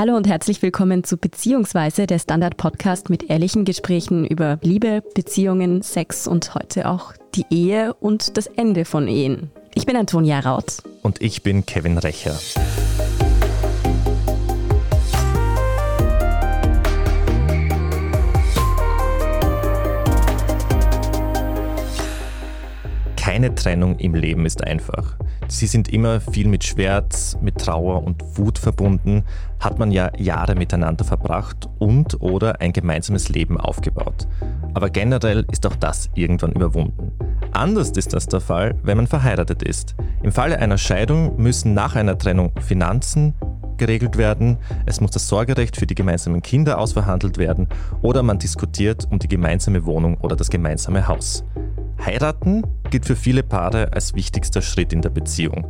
Hallo und herzlich willkommen zu Beziehungsweise, der Standard-Podcast mit ehrlichen Gesprächen über Liebe, Beziehungen, Sex und heute auch die Ehe und das Ende von Ehen. Ich bin Antonia Raut. Und ich bin Kevin Recher. Keine Trennung im Leben ist einfach. Sie sind immer viel mit Schmerz, mit Trauer und Wut verbunden, hat man ja Jahre miteinander verbracht und oder ein gemeinsames Leben aufgebaut. Aber generell ist auch das irgendwann überwunden. Anders ist das der Fall, wenn man verheiratet ist. Im Falle einer Scheidung müssen nach einer Trennung Finanzen, geregelt werden, es muss das Sorgerecht für die gemeinsamen Kinder ausverhandelt werden oder man diskutiert um die gemeinsame Wohnung oder das gemeinsame Haus. Heiraten gilt für viele Paare als wichtigster Schritt in der Beziehung.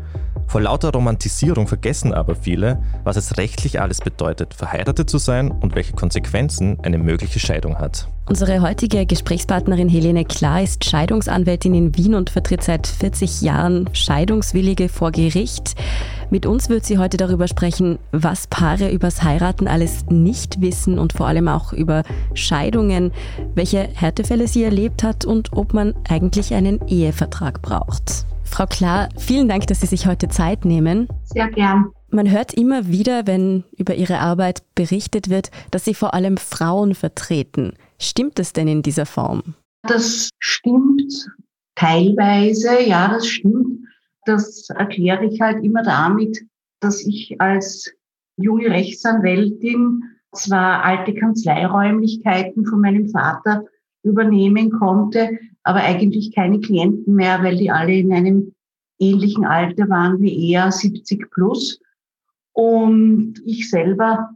Vor lauter Romantisierung vergessen aber viele, was es rechtlich alles bedeutet, verheiratet zu sein und welche Konsequenzen eine mögliche Scheidung hat. Unsere heutige Gesprächspartnerin Helene Klar ist Scheidungsanwältin in Wien und vertritt seit 40 Jahren Scheidungswillige vor Gericht. Mit uns wird sie heute darüber sprechen, was Paare übers Heiraten alles nicht wissen und vor allem auch über Scheidungen, welche Härtefälle sie erlebt hat und ob man eigentlich einen Ehevertrag braucht. Frau Klar, vielen Dank, dass Sie sich heute Zeit nehmen. Sehr gern. Man hört immer wieder, wenn über Ihre Arbeit berichtet wird, dass Sie vor allem Frauen vertreten. Stimmt das denn in dieser Form? Das stimmt teilweise, ja, das stimmt. Das erkläre ich halt immer damit, dass ich als junge Rechtsanwältin zwar alte Kanzleiräumlichkeiten von meinem Vater übernehmen konnte, aber eigentlich keine Klienten mehr, weil die alle in einem ähnlichen Alter waren wie er, 70 plus. Und ich selber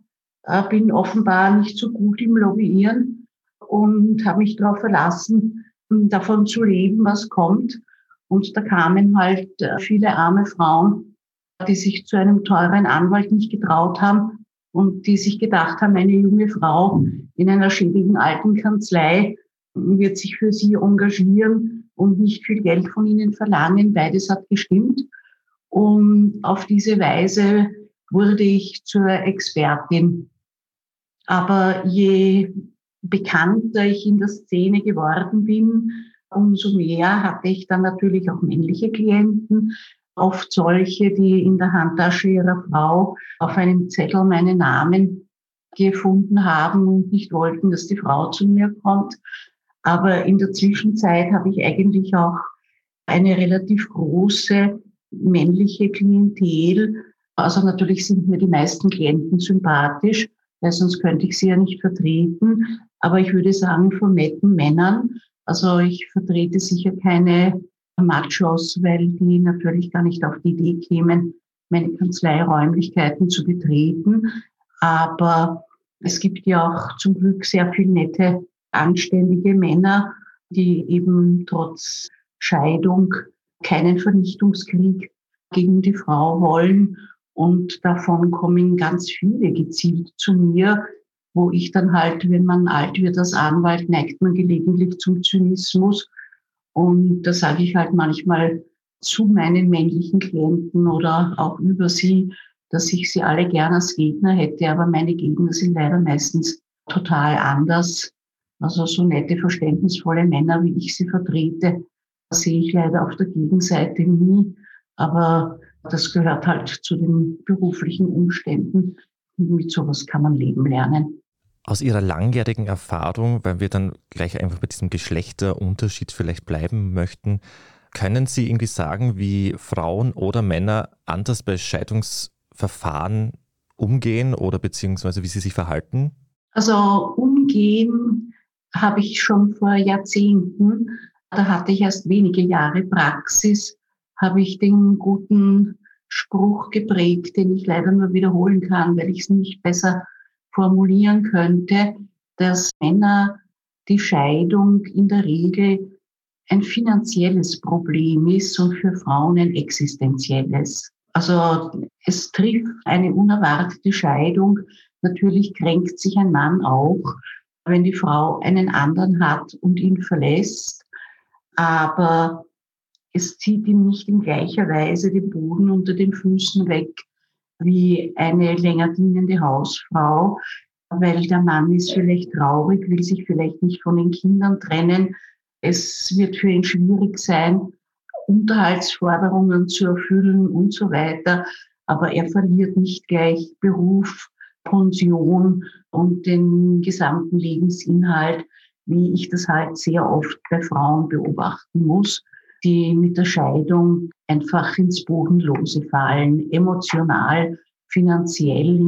äh, bin offenbar nicht so gut im Lobbyieren und habe mich darauf verlassen, davon zu leben, was kommt. Und da kamen halt äh, viele arme Frauen, die sich zu einem teuren Anwalt nicht getraut haben und die sich gedacht haben, eine junge Frau in einer schäbigen alten Kanzlei wird sich für sie engagieren und nicht viel Geld von ihnen verlangen. Beides hat gestimmt. Und auf diese Weise wurde ich zur Expertin. Aber je bekannter ich in der Szene geworden bin, umso mehr hatte ich dann natürlich auch männliche Klienten, oft solche, die in der Handtasche ihrer Frau auf einem Zettel meinen Namen gefunden haben und nicht wollten, dass die Frau zu mir kommt. Aber in der Zwischenzeit habe ich eigentlich auch eine relativ große männliche Klientel. Also natürlich sind mir die meisten Klienten sympathisch, weil sonst könnte ich sie ja nicht vertreten. Aber ich würde sagen, von netten Männern. Also ich vertrete sicher keine Machos, weil die natürlich gar nicht auf die Idee kämen, meine Kanzleiräumlichkeiten zu betreten. Aber es gibt ja auch zum Glück sehr viel nette anständige Männer, die eben trotz Scheidung keinen Vernichtungskrieg gegen die Frau wollen. Und davon kommen ganz viele gezielt zu mir, wo ich dann halt, wenn man alt wird als Anwalt, neigt man gelegentlich zum Zynismus. Und da sage ich halt manchmal zu meinen männlichen Klienten oder auch über sie, dass ich sie alle gerne als Gegner hätte, aber meine Gegner sind leider meistens total anders. Also so nette, verständnisvolle Männer, wie ich sie vertrete, sehe ich leider auf der Gegenseite nie. Aber das gehört halt zu den beruflichen Umständen. Mit sowas kann man leben lernen. Aus Ihrer langjährigen Erfahrung, weil wir dann gleich einfach bei diesem Geschlechterunterschied vielleicht bleiben möchten, können Sie irgendwie sagen, wie Frauen oder Männer anders bei Scheidungsverfahren umgehen oder beziehungsweise wie sie sich verhalten? Also umgehen habe ich schon vor Jahrzehnten, da hatte ich erst wenige Jahre Praxis, habe ich den guten Spruch geprägt, den ich leider nur wiederholen kann, weil ich es nicht besser formulieren könnte, dass Männer die Scheidung in der Regel ein finanzielles Problem ist und für Frauen ein existenzielles. Also es trifft eine unerwartete Scheidung. Natürlich kränkt sich ein Mann auch, wenn die Frau einen anderen hat und ihn verlässt, aber es zieht ihm nicht in gleicher Weise den Boden unter den Füßen weg, wie eine länger dienende Hausfrau, weil der Mann ist vielleicht traurig, will sich vielleicht nicht von den Kindern trennen. Es wird für ihn schwierig sein, Unterhaltsforderungen zu erfüllen und so weiter. Aber er verliert nicht gleich Beruf, Pension und den gesamten Lebensinhalt, wie ich das halt sehr oft bei Frauen beobachten muss, die mit der Scheidung einfach ins Bodenlose fallen, emotional, finanziell,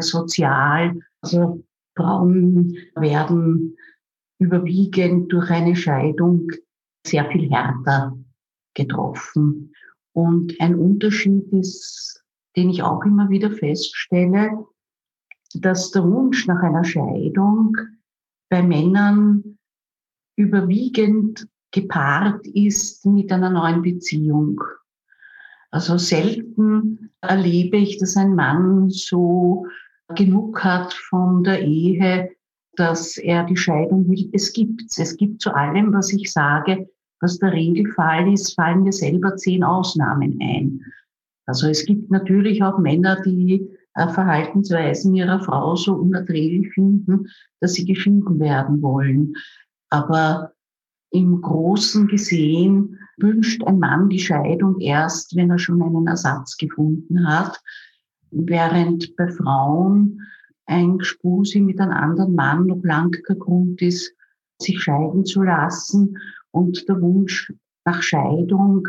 sozial. Also Frauen werden überwiegend durch eine Scheidung sehr viel härter getroffen. Und ein Unterschied ist, den ich auch immer wieder feststelle, dass der Wunsch nach einer Scheidung bei Männern überwiegend gepaart ist mit einer neuen Beziehung. Also selten erlebe ich, dass ein Mann so genug hat von der Ehe, dass er die Scheidung will. Es gibt es. gibt zu allem, was ich sage, was der Regelfall ist, fallen mir selber zehn Ausnahmen ein. Also es gibt natürlich auch Männer, die Verhaltensweisen ihrer Frau so unerträglich finden, dass sie geschieden werden wollen. Aber im Großen gesehen wünscht ein Mann die Scheidung erst, wenn er schon einen Ersatz gefunden hat, während bei Frauen ein Gespusi mit einem anderen Mann noch lang Grund ist, sich scheiden zu lassen und der Wunsch nach Scheidung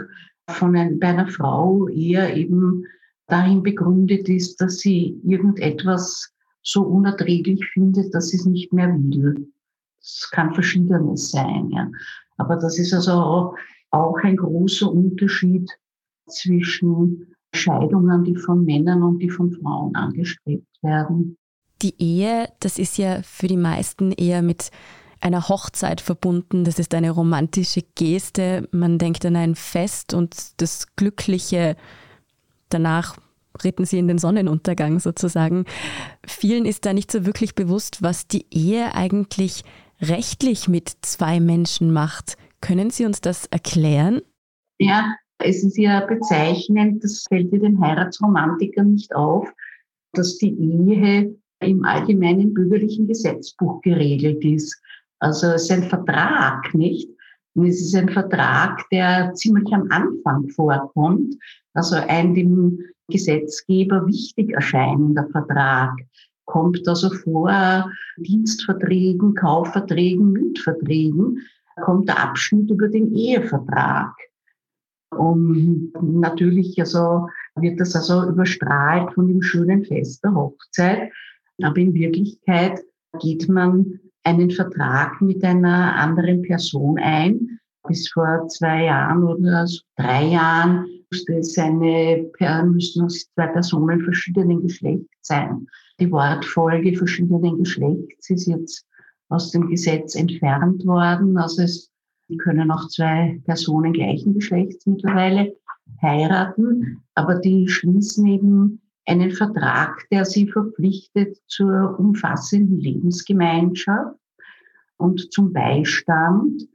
von ein, bei einer Frau eher eben darin begründet ist, dass sie irgendetwas so unerträglich findet, dass sie es nicht mehr will. Es kann verschiedenes sein, ja. Aber das ist also auch ein großer Unterschied zwischen Scheidungen, die von Männern und die von Frauen angestrebt werden. Die Ehe, das ist ja für die meisten eher mit einer Hochzeit verbunden. Das ist eine romantische Geste. Man denkt an ein Fest und das glückliche danach ritten sie in den Sonnenuntergang sozusagen. Vielen ist da nicht so wirklich bewusst, was die Ehe eigentlich rechtlich mit zwei Menschen macht. Können Sie uns das erklären? Ja, es ist ja bezeichnend, das fällt dir den Heiratsromantikern nicht auf, dass die Ehe im allgemeinen bürgerlichen Gesetzbuch geregelt ist. Also es ist ein Vertrag, nicht? Und es ist ein Vertrag, der ziemlich am Anfang vorkommt, also ein dem Gesetzgeber wichtig erscheinender Vertrag. Kommt also vor Dienstverträgen, Kaufverträgen, Mietverträgen, kommt der Abschnitt über den Ehevertrag. Und natürlich also wird das also überstrahlt von dem schönen Fest der Hochzeit. Aber in Wirklichkeit geht man einen Vertrag mit einer anderen Person ein. Bis vor zwei Jahren oder so drei Jahren musste es eine, müssten es zwei Personen verschiedenen Geschlechts sein. Die Wortfolge verschiedenen Geschlechts ist jetzt aus dem Gesetz entfernt worden. Also es können auch zwei Personen gleichen Geschlechts mittlerweile heiraten, aber die schließen eben einen Vertrag, der sie verpflichtet zur umfassenden Lebensgemeinschaft und zum Beistand.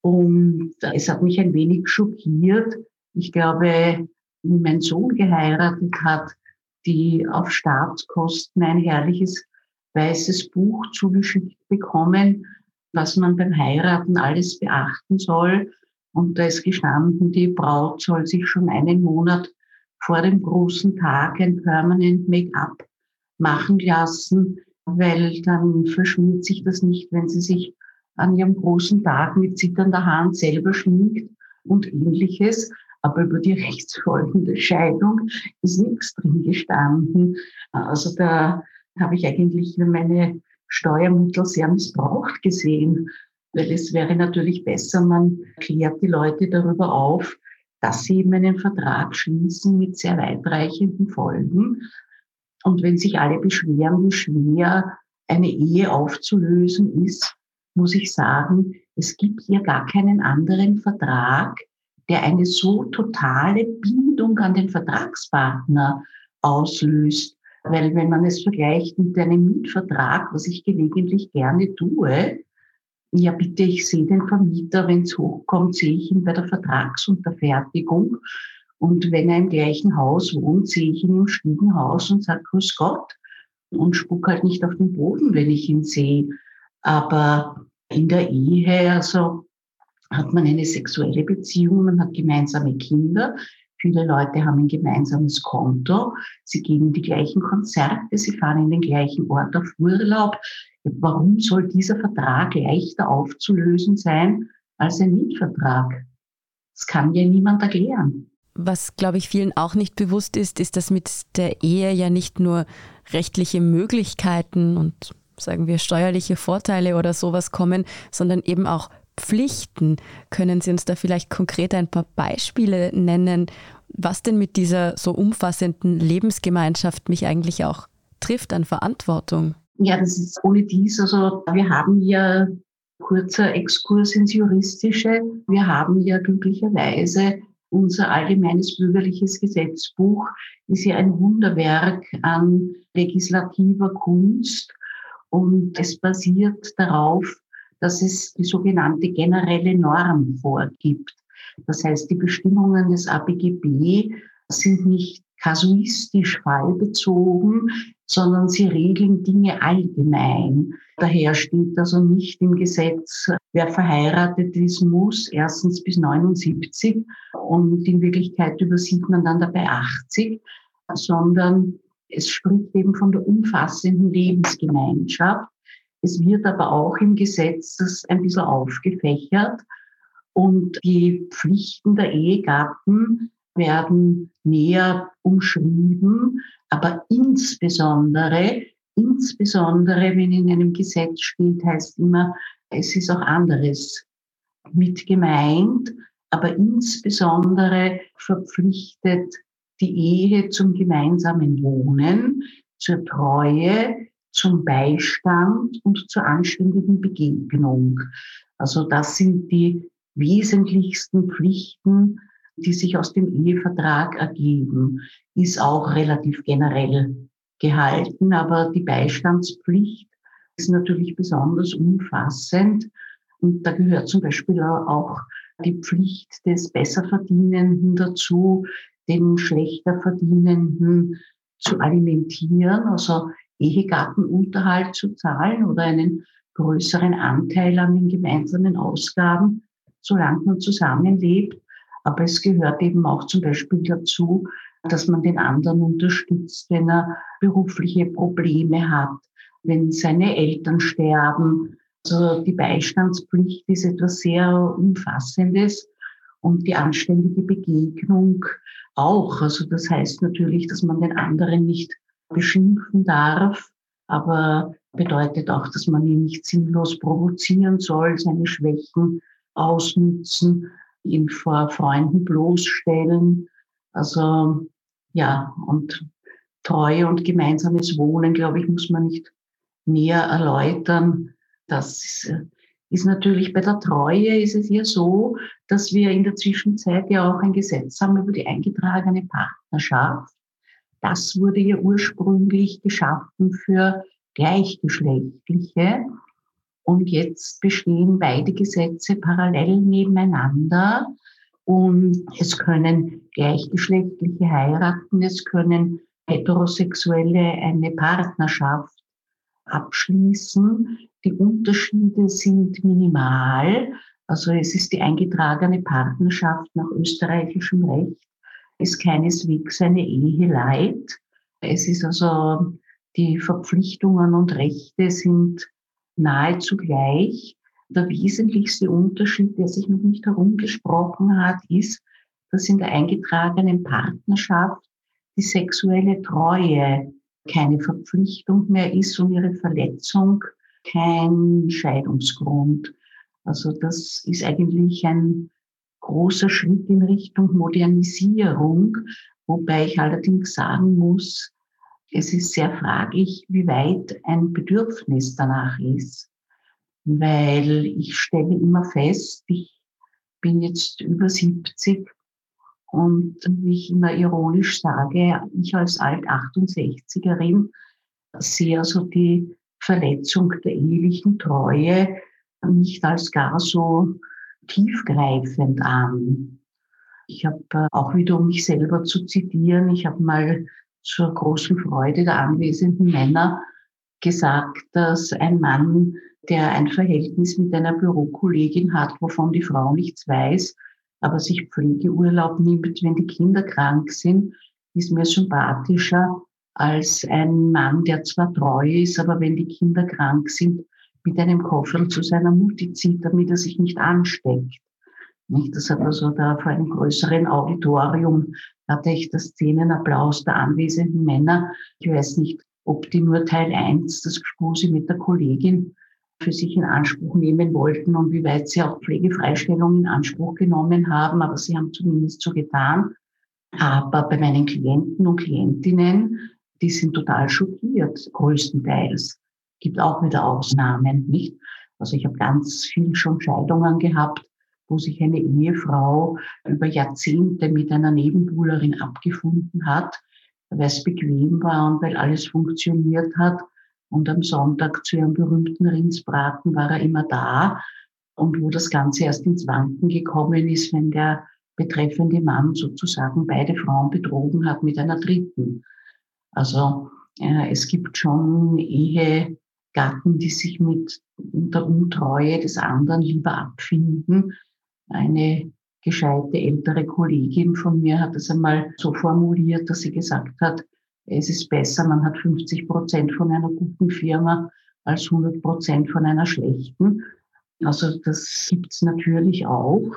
Und es hat mich ein wenig schockiert. Ich glaube, wie mein Sohn geheiratet hat, die auf Staatskosten ein herrliches weißes Buch zugeschickt bekommen, was man beim Heiraten alles beachten soll. Und da ist gestanden, die Braut soll sich schon einen Monat vor dem großen Tag ein Permanent Make-up machen lassen, weil dann verschmiert sich das nicht, wenn sie sich an ihrem großen Tag mit zitternder Hand selber schminkt und ähnliches. Aber über die rechtsfolgende Scheidung ist nichts drin gestanden. Also da habe ich eigentlich meine Steuermittel sehr missbraucht gesehen. Weil es wäre natürlich besser, man klärt die Leute darüber auf, dass sie eben einen Vertrag schließen mit sehr weitreichenden Folgen. Und wenn sich alle beschweren, wie schwer eine Ehe aufzulösen ist, muss ich sagen, es gibt hier gar keinen anderen Vertrag, der eine so totale Bindung an den Vertragspartner auslöst. Weil wenn man es vergleicht mit einem Mietvertrag, was ich gelegentlich gerne tue, ja bitte, ich sehe den Vermieter, wenn es hochkommt, sehe ich ihn bei der Vertragsunterfertigung. Und wenn er im gleichen Haus wohnt, sehe ich ihn im Stiegenhaus und sage Grüß Gott und spuck halt nicht auf den Boden, wenn ich ihn sehe. Aber in der Ehe, also hat man eine sexuelle Beziehung, man hat gemeinsame Kinder. Viele Leute haben ein gemeinsames Konto. Sie gehen in die gleichen Konzerte, sie fahren in den gleichen Ort auf Urlaub. Warum soll dieser Vertrag leichter aufzulösen sein als ein Mietvertrag? Das kann ja niemand erklären. Was, glaube ich, vielen auch nicht bewusst ist, ist, dass mit der Ehe ja nicht nur rechtliche Möglichkeiten und sagen wir steuerliche Vorteile oder sowas kommen, sondern eben auch Pflichten. Können Sie uns da vielleicht konkret ein paar Beispiele nennen, was denn mit dieser so umfassenden Lebensgemeinschaft mich eigentlich auch trifft an Verantwortung? Ja, das ist ohne dies. Also wir haben ja kurzer Exkurs ins Juristische. Wir haben ja glücklicherweise unser allgemeines bürgerliches Gesetzbuch ist ja ein Wunderwerk an legislativer Kunst und es basiert darauf, dass es die sogenannte generelle Norm vorgibt. Das heißt, die Bestimmungen des ABGB sind nicht kasuistisch fallbezogen, sondern sie regeln Dinge allgemein. Daher steht also nicht im Gesetz, wer verheiratet ist, muss erstens bis 79 und in Wirklichkeit übersieht man dann dabei 80, sondern es spricht eben von der umfassenden Lebensgemeinschaft. Es wird aber auch im Gesetz ein bisschen aufgefächert und die Pflichten der Ehegatten werden näher umschrieben, aber insbesondere, insbesondere wenn in einem Gesetz steht, heißt immer, es ist auch anderes mit gemeint, aber insbesondere verpflichtet die Ehe zum gemeinsamen Wohnen, zur Treue, zum Beistand und zur anständigen Begegnung. Also das sind die wesentlichsten Pflichten, die sich aus dem Ehevertrag ergeben, ist auch relativ generell gehalten, aber die Beistandspflicht ist natürlich besonders umfassend. Und da gehört zum Beispiel auch die Pflicht des Besserverdienenden dazu, den Schlechterverdienenden zu alimentieren, also Ehegattenunterhalt zu zahlen oder einen größeren Anteil an den gemeinsamen Ausgaben, solange man zusammenlebt. Aber es gehört eben auch zum Beispiel dazu, dass man den anderen unterstützt, wenn er berufliche Probleme hat, wenn seine Eltern sterben. Also die Beistandspflicht ist etwas sehr Umfassendes und die anständige Begegnung auch. Also das heißt natürlich, dass man den anderen nicht beschimpfen darf, aber bedeutet auch, dass man ihn nicht sinnlos provozieren soll, seine Schwächen ausnützen, ihn vor Freunden bloßstellen. Also ja, und Treue und gemeinsames Wohnen, glaube ich, muss man nicht näher erläutern. Das äh, ist natürlich bei der Treue ist es ja so, dass wir in der Zwischenzeit ja auch ein Gesetz haben über die eingetragene Partnerschaft. Das wurde ja ursprünglich geschaffen für Gleichgeschlechtliche. Und jetzt bestehen beide Gesetze parallel nebeneinander. Und es können Gleichgeschlechtliche heiraten, es können Heterosexuelle eine Partnerschaft abschließen. Die Unterschiede sind minimal. Also es ist die eingetragene Partnerschaft nach österreichischem Recht, ist keineswegs eine Ehe leid. Es ist also, die Verpflichtungen und Rechte sind nahezu gleich. Der wesentlichste Unterschied, der sich noch nicht herumgesprochen hat, ist, dass in der eingetragenen Partnerschaft die sexuelle Treue keine Verpflichtung mehr ist und ihre Verletzung kein Scheidungsgrund. Also das ist eigentlich ein großer Schritt in Richtung Modernisierung, wobei ich allerdings sagen muss, es ist sehr fraglich, wie weit ein Bedürfnis danach ist, weil ich stelle immer fest, ich bin jetzt über 70 und wie ich immer ironisch sage, ich als Alt-68erin sehe also die Verletzung der ehelichen Treue nicht als gar so tiefgreifend an. Ich habe äh, auch wieder, um mich selber zu zitieren, ich habe mal zur großen Freude der anwesenden Männer gesagt, dass ein Mann, der ein Verhältnis mit einer Bürokollegin hat, wovon die Frau nichts weiß, aber sich Pflegeurlaub nimmt, wenn die Kinder krank sind, ist mir sympathischer als ein Mann, der zwar treu ist, aber wenn die Kinder krank sind, mit einem Koffer zu seiner Mutti zieht, damit er sich nicht ansteckt. Nicht? Das hat also da vor einem größeren Auditorium hatte ich das Szenenapplaus der anwesenden Männer. Ich weiß nicht, ob die nur Teil 1, das Gespuse mit der Kollegin, für sich in Anspruch nehmen wollten und wie weit sie auch Pflegefreistellung in Anspruch genommen haben, aber sie haben zumindest so getan. Aber bei meinen Klienten und Klientinnen, die sind total schockiert, größtenteils. Gibt auch wieder Ausnahmen, nicht? Also ich habe ganz viel schon Scheidungen gehabt, wo sich eine Ehefrau über Jahrzehnte mit einer Nebenbuhlerin abgefunden hat, weil es bequem war und weil alles funktioniert hat. Und am Sonntag zu ihrem berühmten Rindsbraten war er immer da. Und wo das Ganze erst ins Wanken gekommen ist, wenn der betreffende Mann sozusagen beide Frauen betrogen hat mit einer dritten. Also äh, es gibt schon Ehegatten, die sich mit der Untreue des anderen lieber abfinden. Eine gescheite ältere Kollegin von mir hat es einmal so formuliert, dass sie gesagt hat, es ist besser, man hat 50 Prozent von einer guten Firma als 100 Prozent von einer schlechten. Also das gibt's natürlich auch,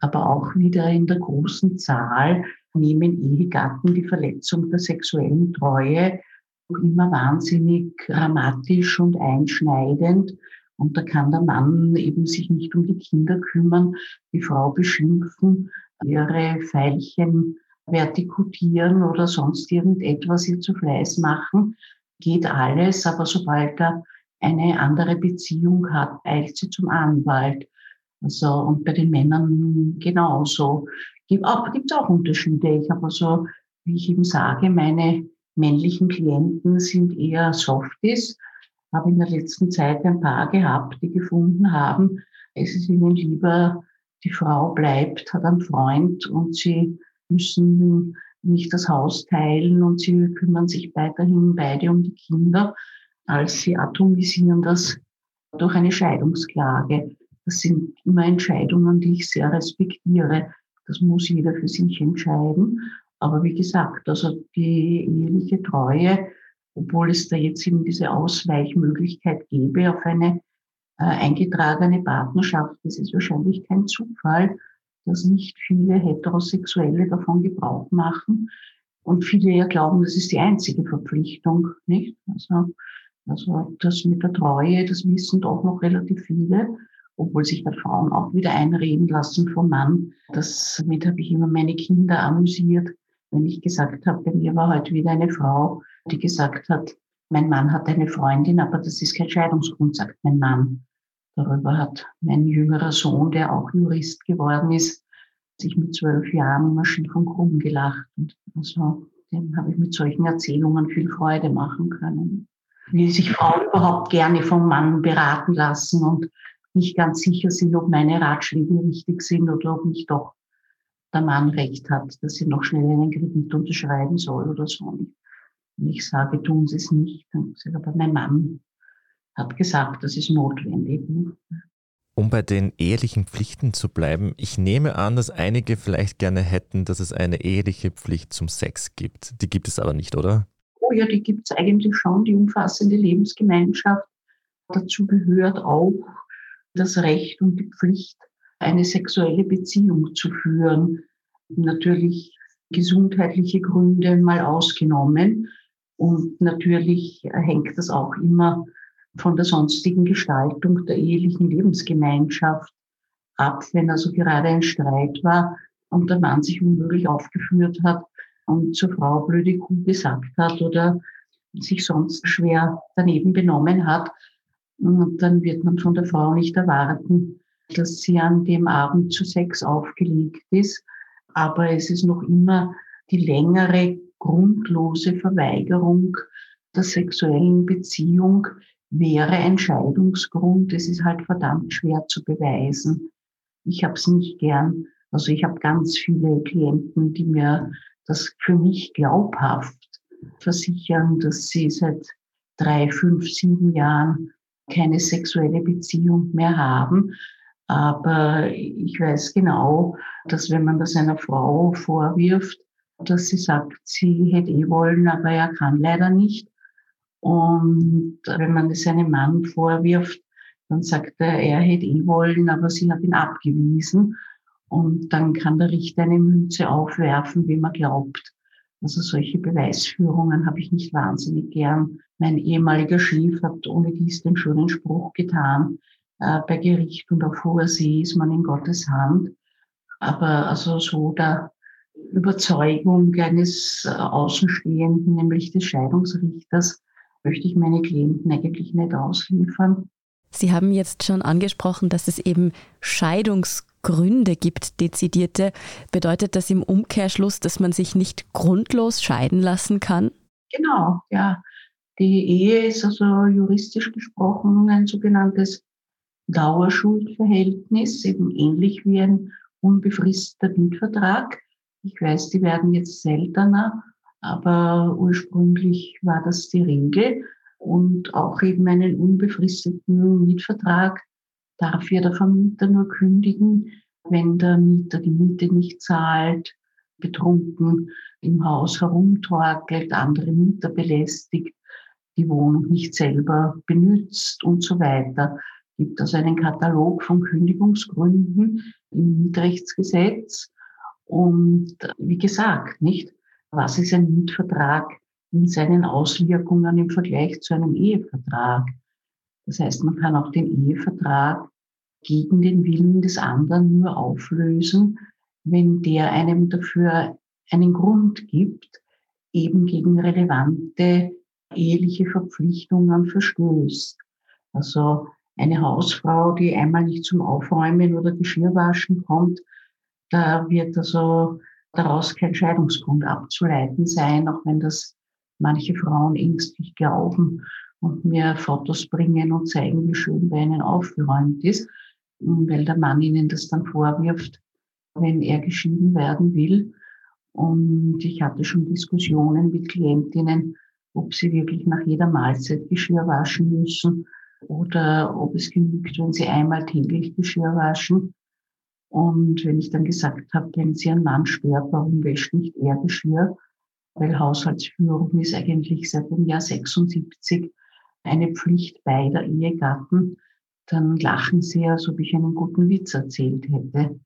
aber auch wieder in der großen Zahl nehmen Ehegatten die Verletzung der sexuellen Treue immer wahnsinnig dramatisch und einschneidend. Und da kann der Mann eben sich nicht um die Kinder kümmern, die Frau beschimpfen, ihre Veilchen vertikutieren oder sonst irgendetwas ihr zu Fleiß machen. Geht alles, aber sobald er eine andere Beziehung hat, eilt sie zum Anwalt. Also, und bei den Männern genauso. Gibt gibt's auch Unterschiede. Ich habe also, wie ich eben sage, meine männlichen Klienten sind eher Softies. Habe in der letzten Zeit ein paar gehabt, die gefunden haben, es ist ihnen lieber, die Frau bleibt, hat einen Freund und sie müssen nicht das Haus teilen und sie kümmern sich weiterhin beide um die Kinder, als sie atomisieren das durch eine Scheidungsklage. Das sind immer Entscheidungen, die ich sehr respektiere. Das muss jeder für sich entscheiden. Aber wie gesagt, also die eheliche Treue, obwohl es da jetzt eben diese Ausweichmöglichkeit gäbe auf eine äh, eingetragene Partnerschaft, das ist wahrscheinlich kein Zufall, dass nicht viele Heterosexuelle davon Gebrauch machen und viele ja glauben, das ist die einzige Verpflichtung, nicht? Also, also das mit der Treue, das wissen doch noch relativ viele, obwohl sich da Frauen auch wieder einreden lassen vom Mann. Das, damit habe ich immer meine Kinder amüsiert, wenn ich gesagt habe, bei mir war heute wieder eine Frau, die gesagt hat, mein Mann hat eine Freundin, aber das ist kein Scheidungsgrund, sagt mein Mann. Darüber hat mein jüngerer Sohn, der auch Jurist geworden ist, sich mit zwölf Jahren immer schief und krumm gelacht. Und also, dem habe ich mit solchen Erzählungen viel Freude machen können. Wie sich Frauen überhaupt gerne vom Mann beraten lassen und nicht ganz sicher sind, ob meine Ratschläge richtig sind oder ob nicht doch der Mann recht hat, dass sie noch schnell einen Kredit unterschreiben soll oder so. Und ich sage, tun Sie es nicht. Und ich sage, aber mein Mann hat gesagt, das ist notwendig. Um bei den ehelichen Pflichten zu bleiben, ich nehme an, dass einige vielleicht gerne hätten, dass es eine eheliche Pflicht zum Sex gibt. Die gibt es aber nicht, oder? Oh ja, die gibt es eigentlich schon, die umfassende Lebensgemeinschaft. Dazu gehört auch das Recht und die Pflicht, eine sexuelle Beziehung zu führen. Natürlich gesundheitliche Gründe mal ausgenommen. Und natürlich hängt das auch immer von der sonstigen Gestaltung der ehelichen Lebensgemeinschaft ab, wenn also gerade ein Streit war und der Mann sich unmöglich aufgeführt hat und zur Frau blöde Kuh gesagt hat oder sich sonst schwer daneben benommen hat, und dann wird man von der Frau nicht erwarten, dass sie an dem Abend zu Sex aufgelegt ist. Aber es ist noch immer die längere grundlose Verweigerung der sexuellen Beziehung, wäre ein Scheidungsgrund. Es ist halt verdammt schwer zu beweisen. Ich habe es nicht gern, Also ich habe ganz viele Klienten, die mir das für mich glaubhaft versichern, dass sie seit drei, fünf, sieben Jahren keine sexuelle Beziehung mehr haben. Aber ich weiß genau, dass wenn man das einer Frau vorwirft, dass sie sagt, sie hätte eh wollen, aber er kann leider nicht. Und wenn man es einem Mann vorwirft, dann sagt er, er hätte eh wollen, aber sie hat ihn abgewiesen. Und dann kann der Richter eine Münze aufwerfen, wie man glaubt. Also solche Beweisführungen habe ich nicht wahnsinnig gern. Mein ehemaliger Chef hat ohne dies den schönen Spruch getan, äh, bei Gericht und auf hoher See ist man in Gottes Hand. Aber also so der Überzeugung eines äh, Außenstehenden, nämlich des Scheidungsrichters, möchte ich meine Klienten eigentlich nicht ausliefern. Sie haben jetzt schon angesprochen, dass es eben Scheidungsgründe gibt, dezidierte. Bedeutet das im Umkehrschluss, dass man sich nicht grundlos scheiden lassen kann? Genau, ja. Die Ehe ist also juristisch gesprochen ein sogenanntes Dauerschuldverhältnis, eben ähnlich wie ein unbefristeter Mietvertrag. Ich weiß, die werden jetzt seltener, aber ursprünglich war das die Regel. Und auch eben einen unbefristeten Mietvertrag darf ja der Vermieter nur kündigen, wenn der Mieter die Miete nicht zahlt, betrunken im Haus herumtorkelt, andere Mieter belästigt, die Wohnung nicht selber benutzt und so weiter. Gibt also einen Katalog von Kündigungsgründen im Mietrechtsgesetz. Und wie gesagt, nicht, was ist ein Mietvertrag in seinen Auswirkungen im Vergleich zu einem Ehevertrag? Das heißt, man kann auch den Ehevertrag gegen den Willen des anderen nur auflösen, wenn der einem dafür einen Grund gibt, eben gegen relevante eheliche Verpflichtungen verstößt. Also eine Hausfrau, die einmal nicht zum Aufräumen oder Geschirrwaschen kommt, da wird also daraus kein Scheidungsgrund abzuleiten sein, auch wenn das manche Frauen ängstlich glauben und mir Fotos bringen und zeigen, wie schön bei ihnen aufgeräumt ist, weil der Mann ihnen das dann vorwirft, wenn er geschieden werden will. Und ich hatte schon Diskussionen mit Klientinnen, ob sie wirklich nach jeder Mahlzeit Geschirr waschen müssen oder ob es genügt, wenn sie einmal täglich Geschirr waschen. Und wenn ich dann gesagt habe, wenn Sie einen Mann stört, warum wäscht nicht er Geschirr? Weil Haushaltsführung ist eigentlich seit dem Jahr 76 eine Pflicht beider Ehegatten. Dann lachen sie, als ob ich einen guten Witz erzählt hätte.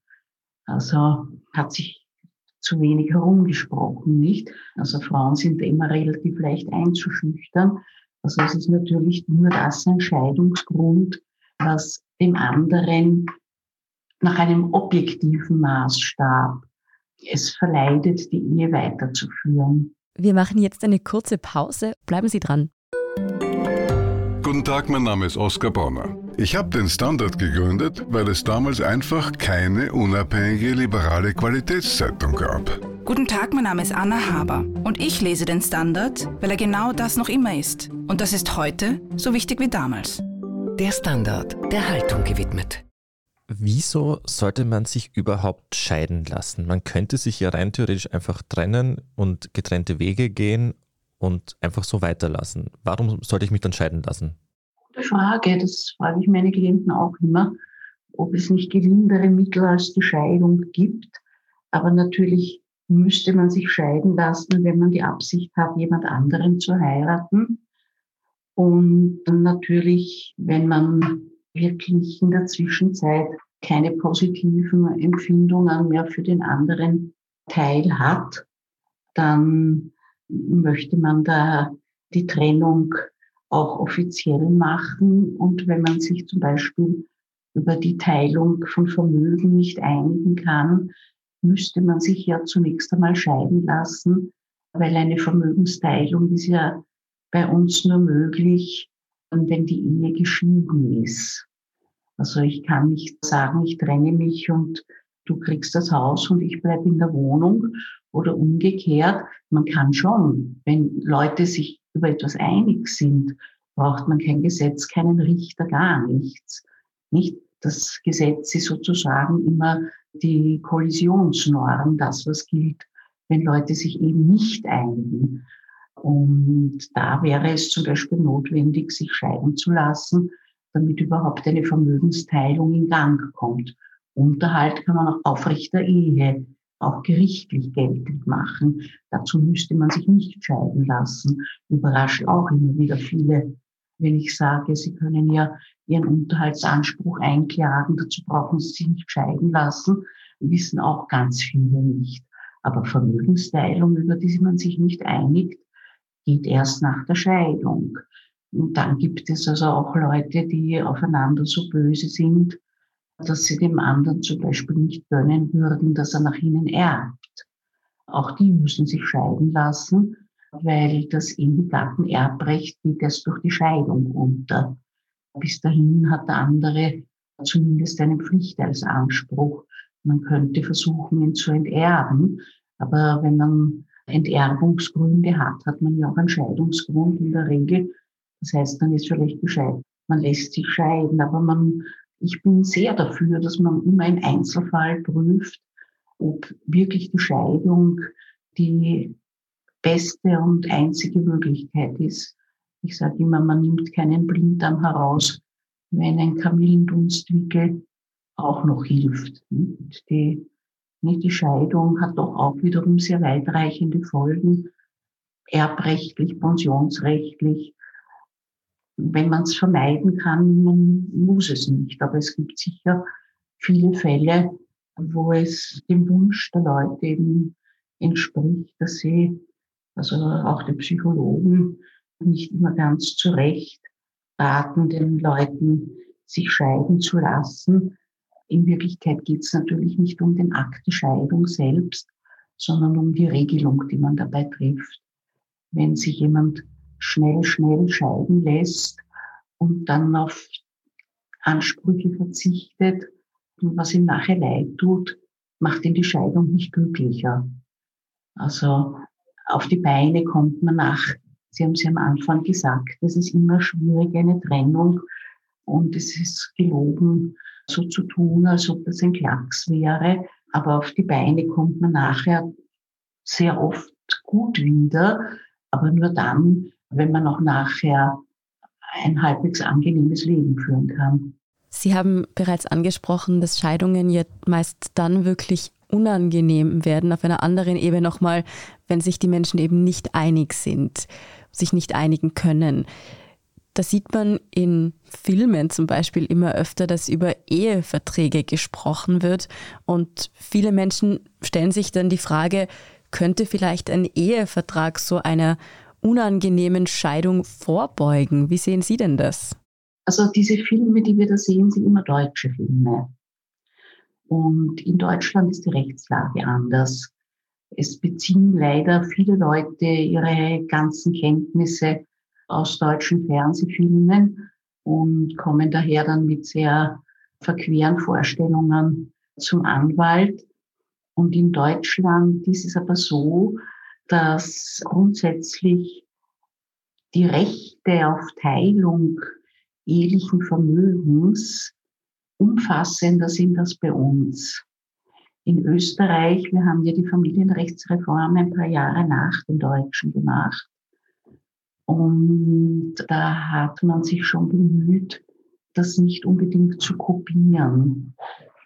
Also hat sich zu wenig herumgesprochen, nicht? Also Frauen sind immer relativ leicht einzuschüchtern. Also es ist natürlich nur das ein Scheidungsgrund, was dem anderen nach einem objektiven Maßstab es verleidet, die Ehe weiterzuführen. Wir machen jetzt eine kurze Pause. Bleiben Sie dran. Guten Tag, mein Name ist Oskar Bonner. Ich habe den Standard gegründet, weil es damals einfach keine unabhängige liberale Qualitätszeitung gab. Guten Tag, mein Name ist Anna Haber und ich lese den Standard, weil er genau das noch immer ist. Und das ist heute so wichtig wie damals. Der Standard, der Haltung gewidmet. Wieso sollte man sich überhaupt scheiden lassen? Man könnte sich ja rein theoretisch einfach trennen und getrennte Wege gehen und einfach so weiterlassen. Warum sollte ich mich dann scheiden lassen? Gute Frage, das frage ich meine Klienten auch immer, ob es nicht gelindere Mittel als die Scheidung gibt. Aber natürlich müsste man sich scheiden lassen, wenn man die Absicht hat, jemand anderen zu heiraten. Und natürlich, wenn man wirklich in der Zwischenzeit keine positiven Empfindungen mehr für den anderen Teil hat, dann möchte man da die Trennung auch offiziell machen. Und wenn man sich zum Beispiel über die Teilung von Vermögen nicht einigen kann, müsste man sich ja zunächst einmal scheiden lassen, weil eine Vermögensteilung ist ja bei uns nur möglich, wenn die Ehe geschieden ist. Also ich kann nicht sagen, ich trenne mich und du kriegst das Haus und ich bleibe in der Wohnung oder umgekehrt. Man kann schon, wenn Leute sich über etwas einig sind, braucht man kein Gesetz, keinen Richter, gar nichts. Nicht? Das Gesetz ist sozusagen immer die Kollisionsnorm, das, was gilt, wenn Leute sich eben nicht einigen. Und da wäre es zum Beispiel notwendig, sich scheiden zu lassen, damit überhaupt eine Vermögensteilung in Gang kommt. Unterhalt kann man auch aufrechter Ehe auch gerichtlich geltend machen. Dazu müsste man sich nicht scheiden lassen. Überrascht auch immer wieder viele, wenn ich sage, sie können ja ihren Unterhaltsanspruch einklagen, dazu brauchen sie sich nicht scheiden lassen, wissen auch ganz viele nicht. Aber Vermögensteilung, über die man sich nicht einigt, geht erst nach der Scheidung. Und dann gibt es also auch Leute, die aufeinander so böse sind, dass sie dem anderen zum Beispiel nicht gönnen würden, dass er nach ihnen erbt. Auch die müssen sich scheiden lassen, weil das Ehegattenerbrecht geht erst durch die Scheidung unter. Bis dahin hat der andere zumindest einen Pflichteilsanspruch. Man könnte versuchen, ihn zu enterben, aber wenn man Enterbungsgründe hat, hat man ja auch einen Scheidungsgrund in der Regel. Das heißt, dann ist vielleicht Bescheid. Man lässt sich scheiden, aber man, ich bin sehr dafür, dass man immer im Einzelfall prüft, ob wirklich die Scheidung die beste und einzige Möglichkeit ist. Ich sage immer, man nimmt keinen Blinddarm heraus, wenn ein Kamillendunstwickel auch noch hilft. Die die Scheidung hat doch auch wiederum sehr weitreichende Folgen, erbrechtlich, pensionsrechtlich. Wenn man es vermeiden kann, man muss es nicht. Aber es gibt sicher viele Fälle, wo es dem Wunsch der Leute eben entspricht, dass sie, also auch die Psychologen, nicht immer ganz zurecht raten, den Leuten sich scheiden zu lassen, in Wirklichkeit geht es natürlich nicht um den Akt der Scheidung selbst, sondern um die Regelung, die man dabei trifft. Wenn sich jemand schnell, schnell scheiden lässt und dann auf Ansprüche verzichtet und was ihm nachher leid tut, macht ihn die Scheidung nicht glücklicher. Also auf die Beine kommt man nach, Sie haben es ja am Anfang gesagt, es ist immer schwierig, eine Trennung und es ist gelogen, so zu tun, als ob das ein Klacks wäre. Aber auf die Beine kommt man nachher sehr oft gut wieder, aber nur dann, wenn man auch nachher ein halbwegs angenehmes Leben führen kann. Sie haben bereits angesprochen, dass Scheidungen ja meist dann wirklich unangenehm werden, auf einer anderen Ebene nochmal, wenn sich die Menschen eben nicht einig sind, sich nicht einigen können. Da sieht man in Filmen zum Beispiel immer öfter, dass über Eheverträge gesprochen wird. Und viele Menschen stellen sich dann die Frage, könnte vielleicht ein Ehevertrag so einer unangenehmen Scheidung vorbeugen? Wie sehen Sie denn das? Also diese Filme, die wir da sehen, sind immer deutsche Filme. Und in Deutschland ist die Rechtslage anders. Es beziehen leider viele Leute ihre ganzen Kenntnisse aus deutschen Fernsehfilmen und kommen daher dann mit sehr verqueren Vorstellungen zum Anwalt. Und in Deutschland ist es aber so, dass grundsätzlich die Rechte auf Teilung ehelichen Vermögens umfassender sind als bei uns. In Österreich, wir haben ja die Familienrechtsreform ein paar Jahre nach den Deutschen gemacht. Und da hat man sich schon bemüht, das nicht unbedingt zu kopieren.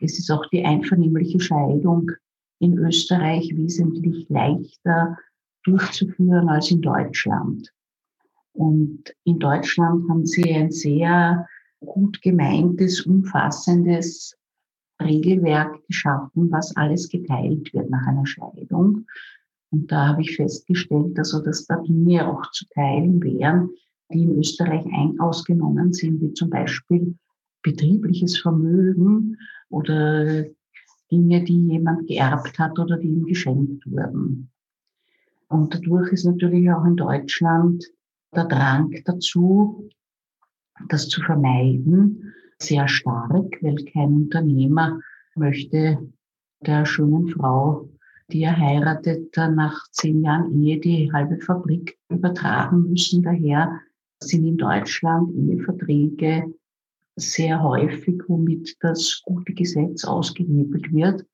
Es ist auch die einvernehmliche Scheidung in Österreich wesentlich leichter durchzuführen als in Deutschland. Und in Deutschland haben sie ein sehr gut gemeintes, umfassendes Regelwerk geschaffen, was alles geteilt wird nach einer Scheidung. Und da habe ich festgestellt, also, dass da Dinge auch zu teilen wären, die in Österreich ein ausgenommen sind, wie zum Beispiel betriebliches Vermögen oder Dinge, die jemand geerbt hat oder die ihm geschenkt wurden. Und dadurch ist natürlich auch in Deutschland der Drang dazu, das zu vermeiden, sehr stark, weil kein Unternehmer möchte der schönen Frau die er heiratet, nach zehn Jahren Ehe die halbe Fabrik übertragen müssen. Daher sind in Deutschland Eheverträge sehr häufig, womit das gute Gesetz ausgehebelt wird.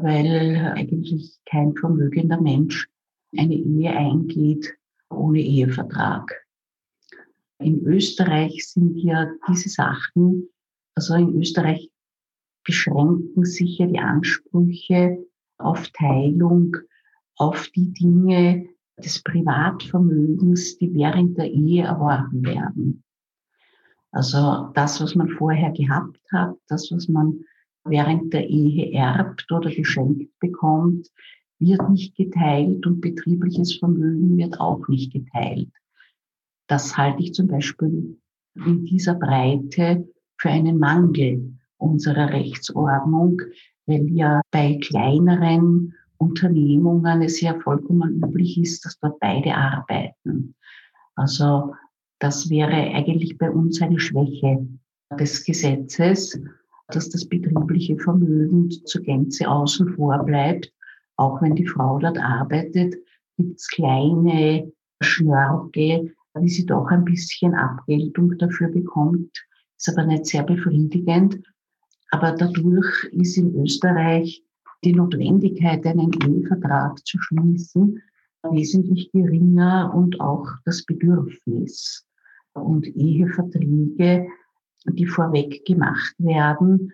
weil eigentlich kein vermögender Mensch eine Ehe eingeht ohne Ehevertrag. In Österreich sind ja diese Sachen, also in Österreich beschränken sich ja die Ansprüche auf Teilung auf die Dinge des Privatvermögens, die während der Ehe erworben werden. Also das, was man vorher gehabt hat, das, was man während der Ehe erbt oder geschenkt bekommt, wird nicht geteilt und betriebliches Vermögen wird auch nicht geteilt. Das halte ich zum Beispiel in dieser Breite für einen Mangel unserer Rechtsordnung, weil ja bei kleineren Unternehmungen es ja vollkommen üblich ist, dass dort beide arbeiten. Also das wäre eigentlich bei uns eine Schwäche des Gesetzes, dass das betriebliche Vermögen zur Gänze außen vor bleibt. Auch wenn die Frau dort arbeitet, gibt es kleine Schnörkel, wie sie doch ein bisschen Abgeltung dafür bekommt. Ist aber nicht sehr befriedigend. Aber dadurch ist in Österreich die Notwendigkeit, einen Ehevertrag zu schließen, wesentlich geringer und auch das Bedürfnis. Und Eheverträge, die vorweg gemacht werden,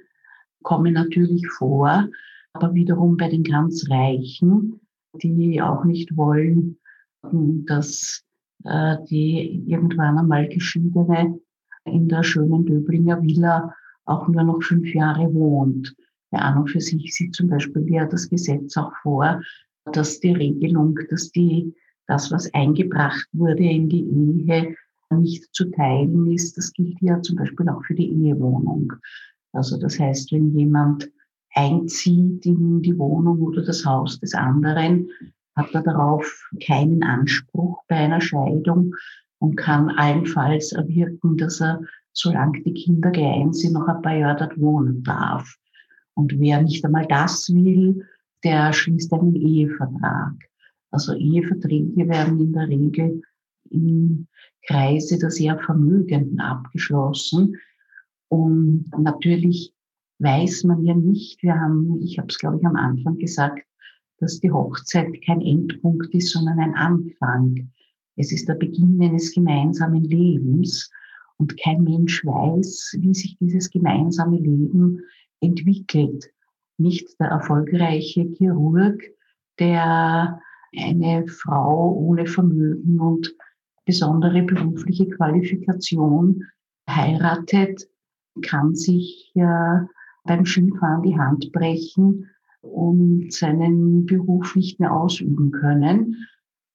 kommen natürlich vor, aber wiederum bei den ganz Reichen, die auch nicht wollen, dass äh, die irgendwann einmal Geschiedene in der schönen Döblinger Villa auch nur noch fünf Jahre wohnt. Ja, an und für sich sieht zum Beispiel ja das Gesetz auch vor, dass die Regelung, dass die, das, was eingebracht wurde in die Ehe, nicht zu teilen ist. Das gilt ja zum Beispiel auch für die Ehewohnung. Also das heißt, wenn jemand einzieht in die Wohnung oder das Haus des anderen, hat er darauf keinen Anspruch bei einer Scheidung und kann allenfalls erwirken, dass er, solange die Kinder klein sind, noch ein paar Jahre dort wohnen darf. Und wer nicht einmal das will, der schließt einen Ehevertrag. Also Eheverträge werden in der Regel im Kreise der sehr Vermögenden abgeschlossen. Und natürlich weiß man ja nicht, wir haben, ich habe es glaube ich am Anfang gesagt, dass die Hochzeit kein Endpunkt ist, sondern ein Anfang. Es ist der Beginn eines gemeinsamen Lebens und kein Mensch weiß, wie sich dieses gemeinsame Leben entwickelt. Nicht der erfolgreiche Chirurg, der eine Frau ohne Vermögen und besondere berufliche Qualifikation heiratet, kann sich äh, beim Skifahren die Hand brechen und seinen Beruf nicht mehr ausüben können.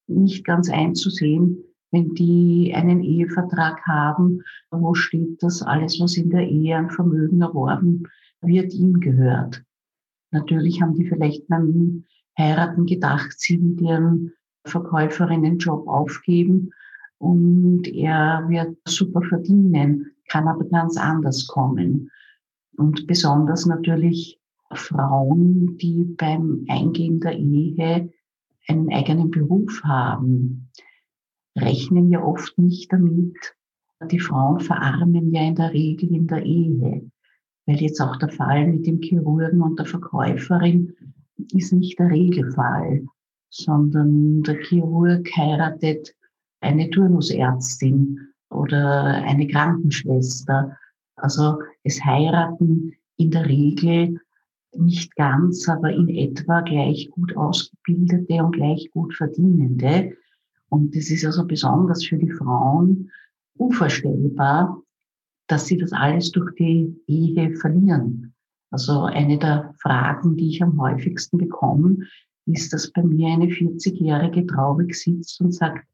Nicht ganz einzusehen, wenn die einen Ehevertrag haben, wo steht, dass alles, was in der Ehe an Vermögen erworben wird, ihm gehört. Natürlich haben die vielleicht beim Heiraten gedacht, sie will ihren Verkäuferinnenjob aufgeben und er wird super verdienen, kann aber ganz anders kommen. Und besonders natürlich Frauen, die beim Eingehen der Ehe einen eigenen Beruf haben, rechnen ja oft nicht damit. Die Frauen verarmen ja in der Regel in der Ehe, weil jetzt auch der Fall mit dem Chirurgen und der Verkäuferin ist nicht der Regelfall, sondern der Chirurg heiratet eine Turnusärztin oder eine Krankenschwester. Also es heiraten in der Regel nicht ganz, aber in etwa gleich gut ausgebildete und gleich gut verdienende. Und das ist also besonders für die Frauen unvorstellbar, dass sie das alles durch die Ehe verlieren. Also eine der Fragen, die ich am häufigsten bekomme, ist, dass bei mir eine 40-jährige traurig sitzt und sagt,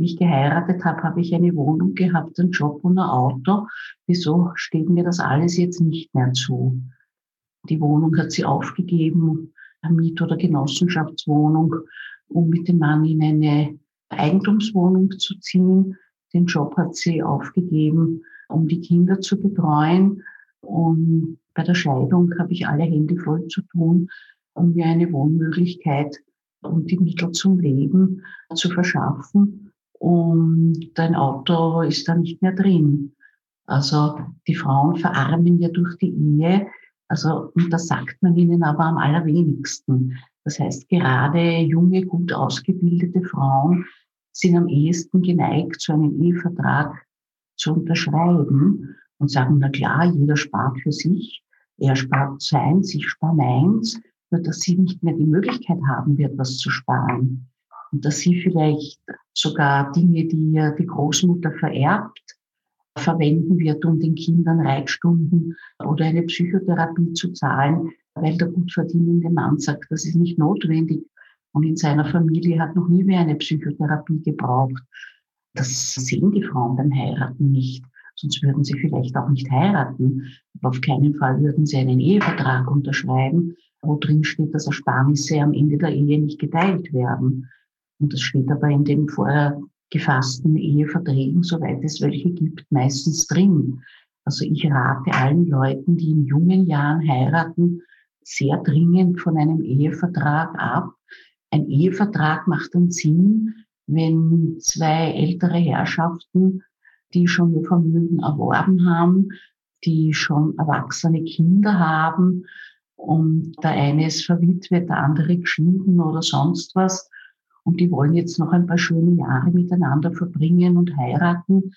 wie ich geheiratet habe, habe ich eine Wohnung gehabt, einen Job und ein Auto. Wieso steht mir das alles jetzt nicht mehr zu? Die Wohnung hat sie aufgegeben, eine Miet- oder Genossenschaftswohnung, um mit dem Mann in eine Eigentumswohnung zu ziehen. Den Job hat sie aufgegeben, um die Kinder zu betreuen. Und bei der Scheidung habe ich alle Hände voll zu tun, um mir eine Wohnmöglichkeit und die Mittel zum Leben zu verschaffen. Und dein Auto ist da nicht mehr drin. Also die Frauen verarmen ja durch die Ehe, Also, und das sagt man ihnen aber am allerwenigsten. Das heißt, gerade junge, gut ausgebildete Frauen sind am ehesten geneigt, so einen Ehevertrag zu unterschreiben und sagen, na klar, jeder spart für sich, er spart seins, ich spare meins, nur dass sie nicht mehr die Möglichkeit haben wird, was zu sparen. Und dass sie vielleicht sogar Dinge, die ihr die Großmutter vererbt, verwenden wird, um den Kindern Reitstunden oder eine Psychotherapie zu zahlen, weil der gut verdienende Mann sagt, das ist nicht notwendig. Und in seiner Familie hat noch nie mehr eine Psychotherapie gebraucht. Das sehen die Frauen beim Heiraten nicht. Sonst würden sie vielleicht auch nicht heiraten. Aber auf keinen Fall würden sie einen Ehevertrag unterschreiben, wo drin steht, dass Ersparnisse am Ende der Ehe nicht geteilt werden. Und das steht aber in den vorher gefassten Eheverträgen, soweit es welche gibt, meistens drin. Also ich rate allen Leuten, die in jungen Jahren heiraten, sehr dringend von einem Ehevertrag ab. Ein Ehevertrag macht dann Sinn, wenn zwei ältere Herrschaften, die schon ihr Vermögen erworben haben, die schon erwachsene Kinder haben und der eine ist verwitwet, der andere geschieden oder sonst was und die wollen jetzt noch ein paar schöne Jahre miteinander verbringen und heiraten,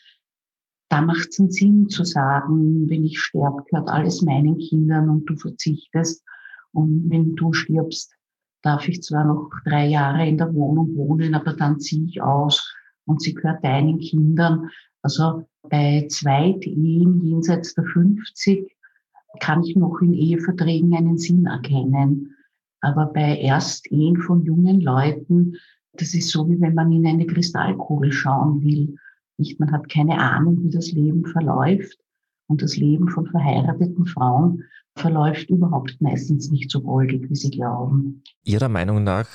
da macht es einen Sinn zu sagen, wenn ich sterbe, gehört alles meinen Kindern und du verzichtest. Und wenn du stirbst, darf ich zwar noch drei Jahre in der Wohnung wohnen, aber dann ziehe ich aus und sie gehört deinen Kindern. Also bei Zweitehen jenseits der 50 kann ich noch in Eheverträgen einen Sinn erkennen. Aber bei Erstehen von jungen Leuten, das ist so, wie wenn man in eine Kristallkugel schauen will. Nicht, man hat keine Ahnung, wie das Leben verläuft. Und das Leben von verheirateten Frauen verläuft überhaupt meistens nicht so goldig, wie sie glauben. Ihrer Meinung nach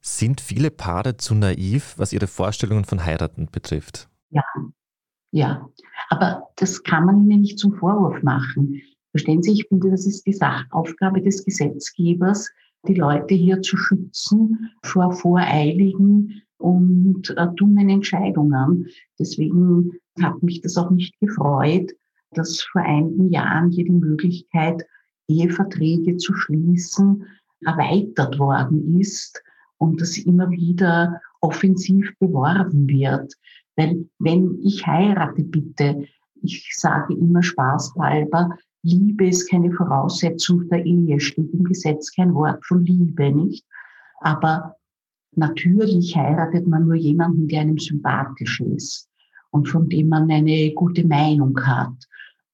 sind viele Paare zu naiv, was ihre Vorstellungen von Heiraten betrifft? Ja, ja. Aber das kann man ihnen nicht zum Vorwurf machen. Verstehen Sie, ich finde, das ist die Sachaufgabe des Gesetzgebers, die Leute hier zu schützen vor voreiligen und äh, dummen Entscheidungen. Deswegen hat mich das auch nicht gefreut, dass vor einigen Jahren hier die Möglichkeit, Eheverträge zu schließen, erweitert worden ist und das immer wieder offensiv beworben wird. Weil wenn ich heirate, bitte, ich sage immer spaßhalber, Liebe ist keine Voraussetzung der Ehe, steht im Gesetz kein Wort von Liebe, nicht? Aber natürlich heiratet man nur jemanden, der einem sympathisch ist und von dem man eine gute Meinung hat.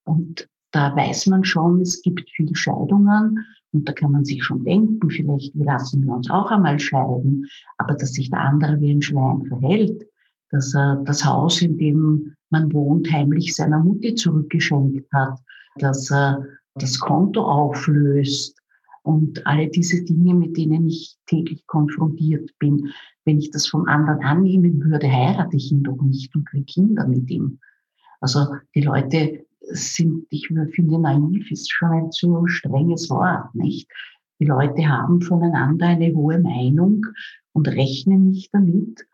Und da weiß man schon, es gibt viele Scheidungen und da kann man sich schon denken, vielleicht lassen wir uns auch einmal scheiden, aber dass sich der andere wie ein Schwein verhält, dass er das Haus, in dem man wohnt, heimlich seiner Mutti zurückgeschenkt hat, dass er das Konto auflöst und alle diese Dinge, mit denen ich täglich konfrontiert bin. Wenn ich das vom anderen annehmen würde, heirate ich ihn doch nicht und kriege Kinder mit ihm. Also die Leute sind, ich finde, naiv ist schon ein zu strenges Wort, nicht? Die Leute haben voneinander eine hohe Meinung und rechnen nicht damit,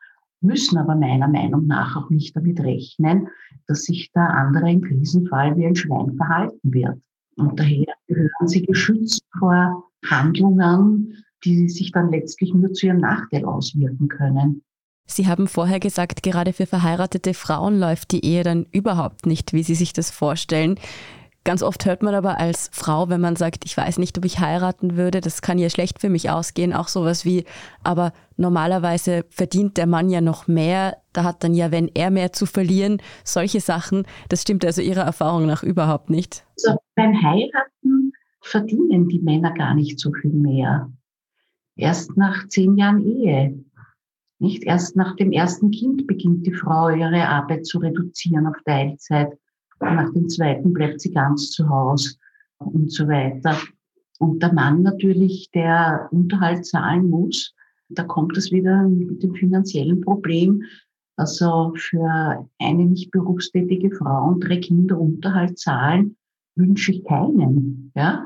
müssen aber meiner Meinung nach auch nicht damit rechnen, dass sich der andere im Krisenfall wie ein Schwein verhalten wird. Und daher gehören sie geschützt vor Handlungen, die sich dann letztlich nur zu ihrem Nachteil auswirken können. Sie haben vorher gesagt, gerade für verheiratete Frauen läuft die Ehe dann überhaupt nicht, wie Sie sich das vorstellen. Ganz oft hört man aber als Frau, wenn man sagt, ich weiß nicht, ob ich heiraten würde, das kann ja schlecht für mich ausgehen, auch sowas wie, aber normalerweise verdient der Mann ja noch mehr, da hat dann ja, wenn er mehr zu verlieren, solche Sachen. Das stimmt also Ihrer Erfahrung nach überhaupt nicht. Also beim Heiraten verdienen die Männer gar nicht so viel mehr. Erst nach zehn Jahren Ehe. Nicht erst nach dem ersten Kind beginnt die Frau ihre Arbeit zu reduzieren auf Teilzeit nach dem zweiten bleibt sie ganz zu Hause und so weiter. Und der Mann natürlich, der Unterhalt zahlen muss, da kommt es wieder mit dem finanziellen Problem. Also für eine nicht berufstätige Frau und drei Kinder Unterhalt zahlen, wünsche ich keinen. Ja?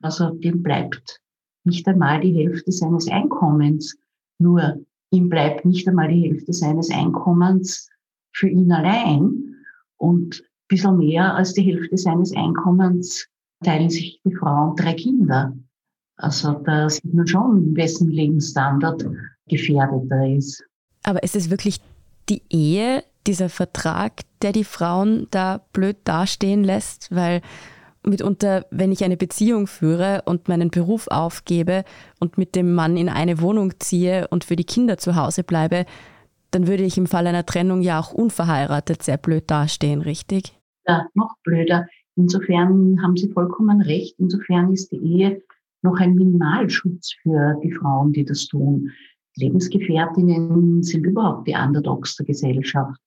Also dem bleibt nicht einmal die Hälfte seines Einkommens. Nur ihm bleibt nicht einmal die Hälfte seines Einkommens für ihn allein. Und bisschen mehr als die Hälfte seines Einkommens teilen sich die Frauen drei Kinder. Also da sieht man schon, wessen Lebensstandard gefährdeter ist. Aber ist es wirklich die Ehe, dieser Vertrag, der die Frauen da blöd dastehen lässt? Weil mitunter, wenn ich eine Beziehung führe und meinen Beruf aufgebe und mit dem Mann in eine Wohnung ziehe und für die Kinder zu Hause bleibe, dann würde ich im Fall einer Trennung ja auch unverheiratet sehr blöd dastehen, richtig? Ja, noch blöder. Insofern haben Sie vollkommen recht. Insofern ist die Ehe noch ein Minimalschutz für die Frauen, die das tun. Lebensgefährtinnen sind überhaupt die Underdogs der Gesellschaft.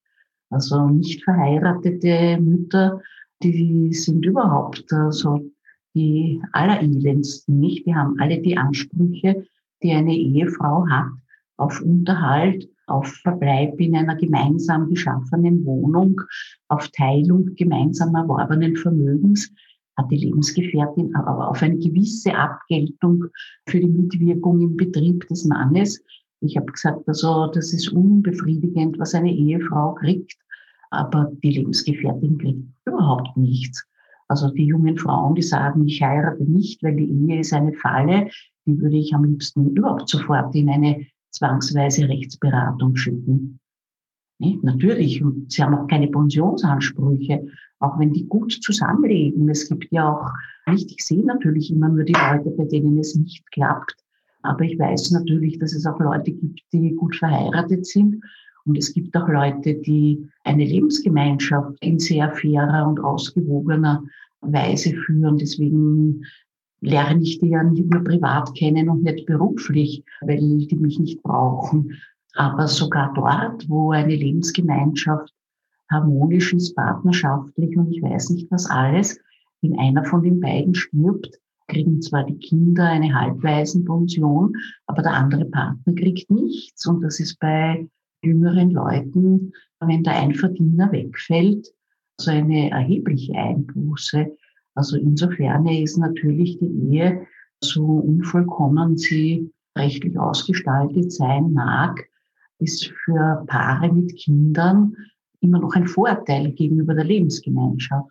Also nicht verheiratete Mütter, die sind überhaupt so die allerelendsten, nicht? Die haben alle die Ansprüche, die eine Ehefrau hat, auf Unterhalt, auf Verbleib in einer gemeinsam geschaffenen Wohnung, auf Teilung gemeinsam erworbenen Vermögens, hat die Lebensgefährtin aber auf eine gewisse Abgeltung für die Mitwirkung im Betrieb des Mannes. Ich habe gesagt, also das ist unbefriedigend, was eine Ehefrau kriegt, aber die Lebensgefährtin kriegt überhaupt nichts. Also die jungen Frauen, die sagen, ich heirate nicht, weil die Ehe ist eine Falle, die würde ich am liebsten überhaupt sofort in eine zwangsweise Rechtsberatung schicken. Nicht? Natürlich, sie haben auch keine Pensionsansprüche, auch wenn die gut zusammenlegen. Es gibt ja auch nicht, ich sehe natürlich immer nur die Leute, bei denen es nicht klappt. Aber ich weiß natürlich, dass es auch Leute gibt, die gut verheiratet sind. Und es gibt auch Leute, die eine Lebensgemeinschaft in sehr fairer und ausgewogener Weise führen. Deswegen lerne ich die ja nicht nur privat kennen und nicht beruflich, weil die mich nicht brauchen. Aber sogar dort, wo eine Lebensgemeinschaft harmonisch ist, partnerschaftlich und ich weiß nicht was alles, wenn einer von den beiden stirbt, kriegen zwar die Kinder eine Halbwaisenpension, aber der andere Partner kriegt nichts. Und das ist bei jüngeren Leuten, wenn der Einverdiener wegfällt, so eine erhebliche Einbuße. Also insofern ist natürlich die Ehe, so unvollkommen sie rechtlich ausgestaltet sein mag, ist für Paare mit Kindern immer noch ein Vorteil gegenüber der Lebensgemeinschaft.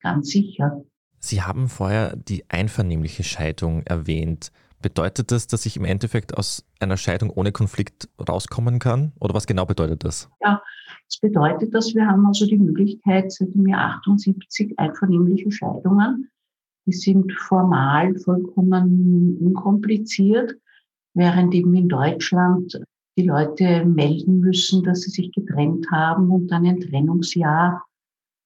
Ganz sicher. Sie haben vorher die einvernehmliche Scheidung erwähnt. Bedeutet das, dass ich im Endeffekt aus einer Scheidung ohne Konflikt rauskommen kann? Oder was genau bedeutet das? Ja, das bedeutet, dass wir haben also die Möglichkeit seit dem Jahr 78 einvernehmliche Scheidungen. Die sind formal vollkommen unkompliziert, während eben in Deutschland die Leute melden müssen, dass sie sich getrennt haben und dann ein Trennungsjahr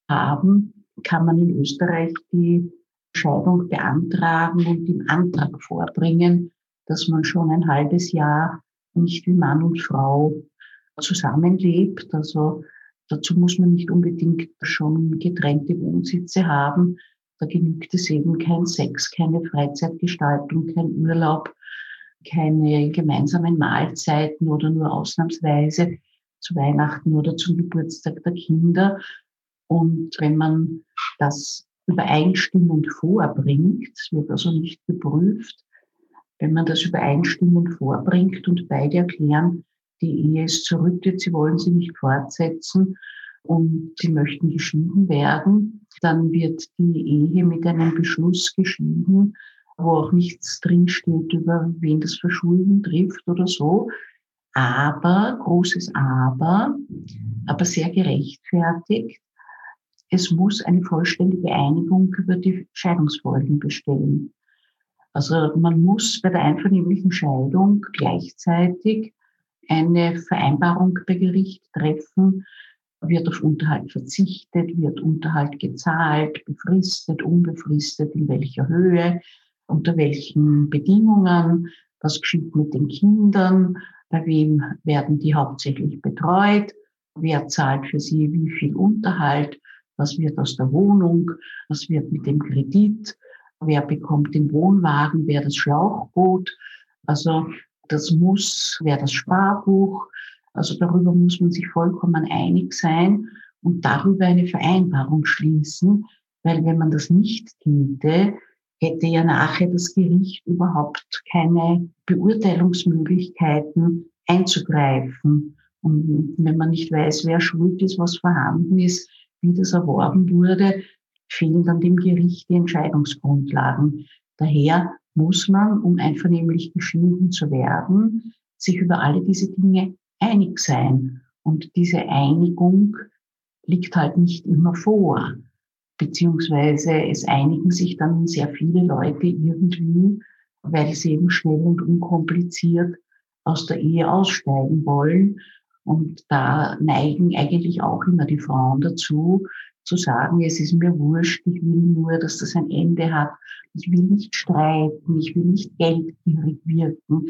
haben, kann man in Österreich die Scheidung beantragen und im Antrag vorbringen, dass man schon ein halbes Jahr nicht wie Mann und Frau zusammenlebt. Also dazu muss man nicht unbedingt schon getrennte Wohnsitze haben. Da genügt es eben kein Sex, keine Freizeitgestaltung, kein Urlaub, keine gemeinsamen Mahlzeiten oder nur ausnahmsweise zu Weihnachten oder zum Geburtstag der Kinder. Und wenn man das übereinstimmend vorbringt, wird also nicht geprüft, wenn man das übereinstimmend vorbringt und beide erklären, die Ehe ist zurücktritt, sie wollen sie nicht fortsetzen und sie möchten geschieden werden, dann wird die Ehe mit einem Beschluss geschieden, wo auch nichts drinsteht über wen das Verschulden trifft oder so. Aber, großes Aber, aber sehr gerechtfertigt, es muss eine vollständige Einigung über die Scheidungsfolgen bestehen. Also man muss bei der einvernehmlichen Scheidung gleichzeitig eine Vereinbarung bei Gericht treffen, wird auf Unterhalt verzichtet, wird Unterhalt gezahlt, befristet, unbefristet, in welcher Höhe, unter welchen Bedingungen, was geschieht mit den Kindern, bei wem werden die hauptsächlich betreut, wer zahlt für sie wie viel Unterhalt, was wird aus der Wohnung, was wird mit dem Kredit, wer bekommt den Wohnwagen, wer das Schlauchboot. Also das muss, wer das Sparbuch. Also darüber muss man sich vollkommen einig sein und darüber eine Vereinbarung schließen, weil wenn man das nicht täte, hätte ja nachher das Gericht überhaupt keine Beurteilungsmöglichkeiten einzugreifen. Und wenn man nicht weiß, wer schuld ist, was vorhanden ist, wie das erworben wurde, fehlen dann dem Gericht die Entscheidungsgrundlagen. Daher muss man, um einvernehmlich geschieden zu werden, sich über alle diese Dinge einig sein. Und diese Einigung liegt halt nicht immer vor. Beziehungsweise es einigen sich dann sehr viele Leute irgendwie, weil sie eben schnell und unkompliziert aus der Ehe aussteigen wollen. Und da neigen eigentlich auch immer die Frauen dazu, zu sagen, es ist mir wurscht, ich will nur, dass das ein Ende hat. Ich will nicht streiten, ich will nicht geldgierig wirken.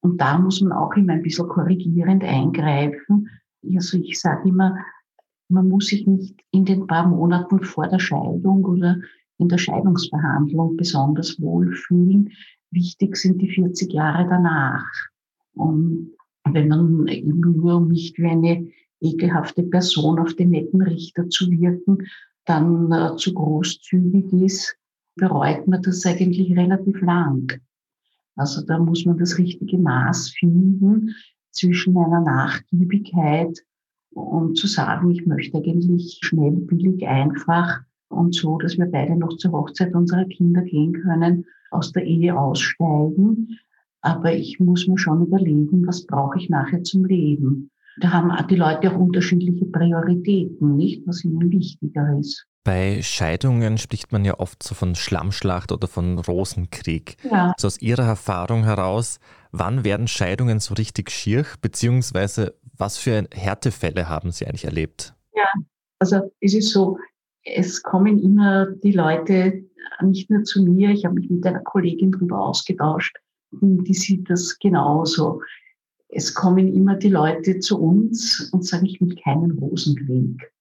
Und da muss man auch immer ein bisschen korrigierend eingreifen. Also ich sage immer, man muss sich nicht in den paar Monaten vor der Scheidung oder in der Scheidungsverhandlung besonders wohlfühlen. Wichtig sind die 40 Jahre danach. Und wenn man eben nur nicht wie eine ekelhafte Person auf den netten Richter zu wirken, dann äh, zu großzügig ist, bereut man das eigentlich relativ lang. Also da muss man das richtige Maß finden zwischen einer Nachgiebigkeit und zu sagen, ich möchte eigentlich schnell, billig, einfach und so, dass wir beide noch zur Hochzeit unserer Kinder gehen können, aus der Ehe aussteigen. Aber ich muss mir schon überlegen, was brauche ich nachher zum Leben. Da haben die Leute auch unterschiedliche Prioritäten, nicht, was ihnen wichtiger ist. Bei Scheidungen spricht man ja oft so von Schlammschlacht oder von Rosenkrieg. Ja. So aus Ihrer Erfahrung heraus, wann werden Scheidungen so richtig schier, beziehungsweise was für Härtefälle haben Sie eigentlich erlebt? Ja, also es ist so, es kommen immer die Leute nicht nur zu mir, ich habe mich mit einer Kollegin darüber ausgetauscht, die sieht das genauso es kommen immer die Leute zu uns und sagen, ich will keinen Rosenkrieg.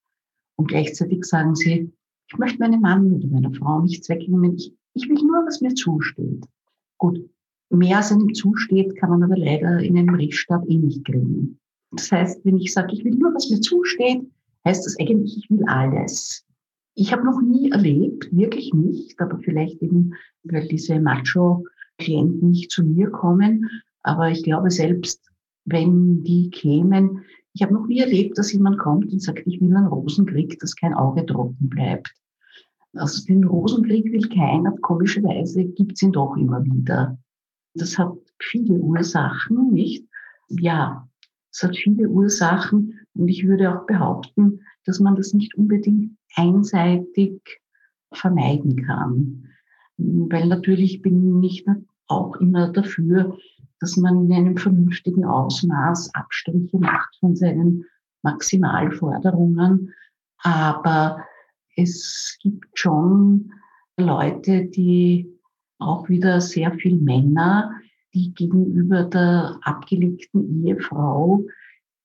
Und gleichzeitig sagen sie, ich möchte meinem Mann oder meiner Frau nichts wegnehmen. Ich, ich will nur, was mir zusteht. Gut, mehr als einem zusteht, kann man aber leider in einem Rechtsstaat eh nicht kriegen. Das heißt, wenn ich sage, ich will nur, was mir zusteht, heißt das eigentlich, ich will alles. Ich habe noch nie erlebt, wirklich nicht, aber vielleicht eben, weil diese Macho-Klienten nicht zu mir kommen, aber ich glaube selbst wenn die kämen. Ich habe noch nie erlebt, dass jemand kommt und sagt, ich will einen Rosenkrieg, dass kein Auge trocken bleibt. Also den Rosenkrieg will keiner, komischerweise gibt es ihn doch immer wieder. Das hat viele Ursachen, nicht? Ja, es hat viele Ursachen und ich würde auch behaupten, dass man das nicht unbedingt einseitig vermeiden kann. Weil natürlich bin ich auch immer dafür, dass man in einem vernünftigen Ausmaß Abstriche macht von seinen Maximalforderungen. Aber es gibt schon Leute, die auch wieder sehr viel Männer, die gegenüber der abgelegten Ehefrau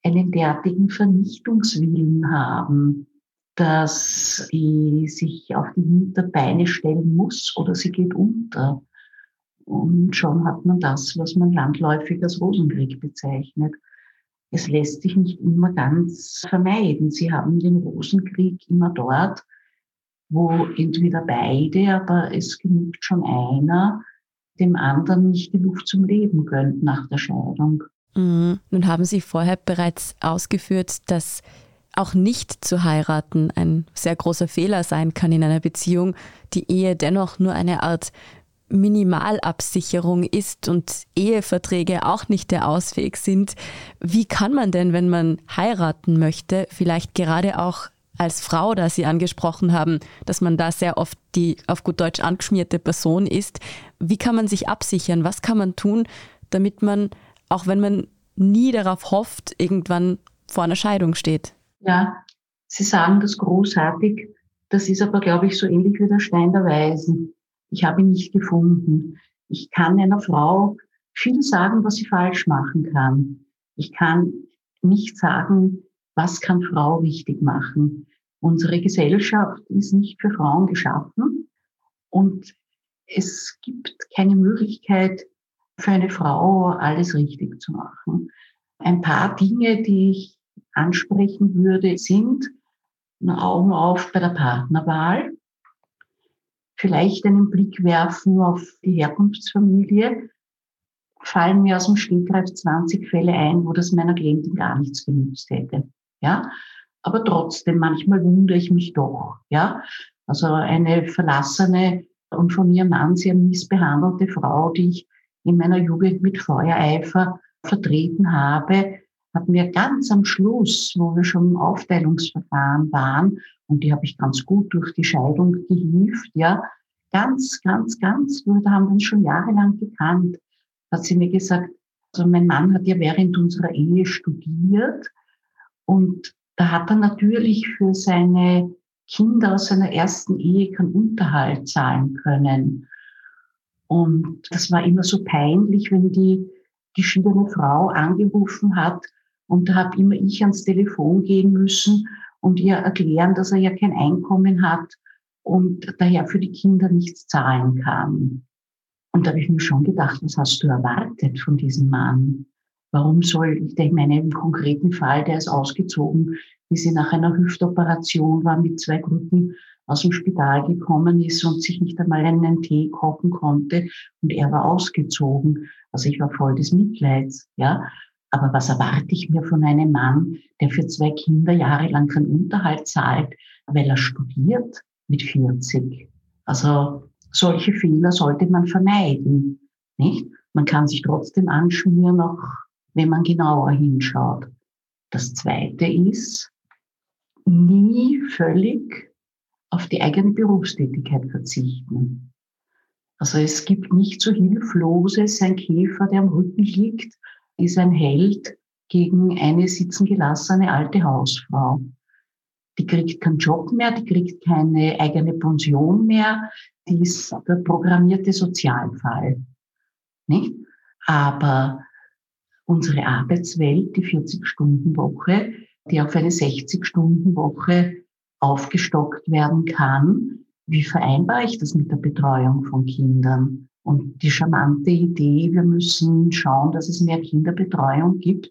einen derartigen Vernichtungswillen haben, dass sie sich auf die Hinterbeine stellen muss oder sie geht unter. Und schon hat man das, was man landläufig als Rosenkrieg bezeichnet. Es lässt sich nicht immer ganz vermeiden. Sie haben den Rosenkrieg immer dort, wo entweder beide, aber es genügt schon einer, dem anderen nicht Luft zum Leben gönnt nach der Scheidung. Mhm. Nun haben Sie vorher bereits ausgeführt, dass auch nicht zu heiraten ein sehr großer Fehler sein kann in einer Beziehung, die Ehe dennoch nur eine Art Minimalabsicherung ist und Eheverträge auch nicht der Ausweg sind, wie kann man denn, wenn man heiraten möchte, vielleicht gerade auch als Frau, da Sie angesprochen haben, dass man da sehr oft die auf gut Deutsch angeschmierte Person ist, wie kann man sich absichern? Was kann man tun, damit man, auch wenn man nie darauf hofft, irgendwann vor einer Scheidung steht? Ja, Sie sagen das großartig. Das ist aber, glaube ich, so ähnlich wie der Stein der Weisen. Ich habe ihn nicht gefunden. Ich kann einer Frau viel sagen, was sie falsch machen kann. Ich kann nicht sagen, was kann Frau richtig machen. Unsere Gesellschaft ist nicht für Frauen geschaffen und es gibt keine Möglichkeit für eine Frau, alles richtig zu machen. Ein paar Dinge, die ich ansprechen würde, sind Augen auf bei der Partnerwahl vielleicht einen Blick werfen auf die Herkunftsfamilie, fallen mir aus dem Stegreif 20 Fälle ein, wo das meiner Klientin gar nichts genützt hätte. Ja, aber trotzdem, manchmal wundere ich mich doch. Ja, Also eine verlassene und von ihrem Mann sehr missbehandelte Frau, die ich in meiner Jugend mit Feuereifer vertreten habe, hat mir ganz am Schluss, wo wir schon im Aufteilungsverfahren waren, und die habe ich ganz gut durch die Scheidung gehievt, ja, ganz, ganz, ganz, wir haben uns schon jahrelang gekannt, hat sie mir gesagt, also mein Mann hat ja während unserer Ehe studiert und da hat er natürlich für seine Kinder aus seiner ersten Ehe keinen Unterhalt zahlen können. Und das war immer so peinlich, wenn die geschiedene Frau angerufen hat und da habe immer ich ans Telefon gehen müssen und ihr erklären, dass er ja kein Einkommen hat und daher für die Kinder nichts zahlen kann. Und da habe ich mir schon gedacht, was hast du erwartet von diesem Mann? Warum soll, ich denke, meine im konkreten Fall, der ist ausgezogen, wie sie nach einer Hüftoperation war, mit zwei Krücken aus dem Spital gekommen ist und sich nicht einmal einen Tee kochen konnte und er war ausgezogen. Also ich war voll des Mitleids, ja. Aber was erwarte ich mir von einem Mann, der für zwei Kinder jahrelang keinen Unterhalt zahlt, weil er studiert mit 40? Also solche Fehler sollte man vermeiden, nicht? Man kann sich trotzdem anschmieren, auch wenn man genauer hinschaut. Das zweite ist, nie völlig auf die eigene Berufstätigkeit verzichten. Also es gibt nicht so hilfloses, ein Käfer, der am Rücken liegt, ist ein Held gegen eine sitzen gelassene alte Hausfrau. Die kriegt keinen Job mehr, die kriegt keine eigene Pension mehr, die ist der programmierte Sozialfall. Nicht? Aber unsere Arbeitswelt, die 40-Stunden-Woche, die auf eine 60-Stunden-Woche aufgestockt werden kann. Wie vereinbare ich das mit der Betreuung von Kindern? Und die charmante Idee, wir müssen schauen, dass es mehr Kinderbetreuung gibt.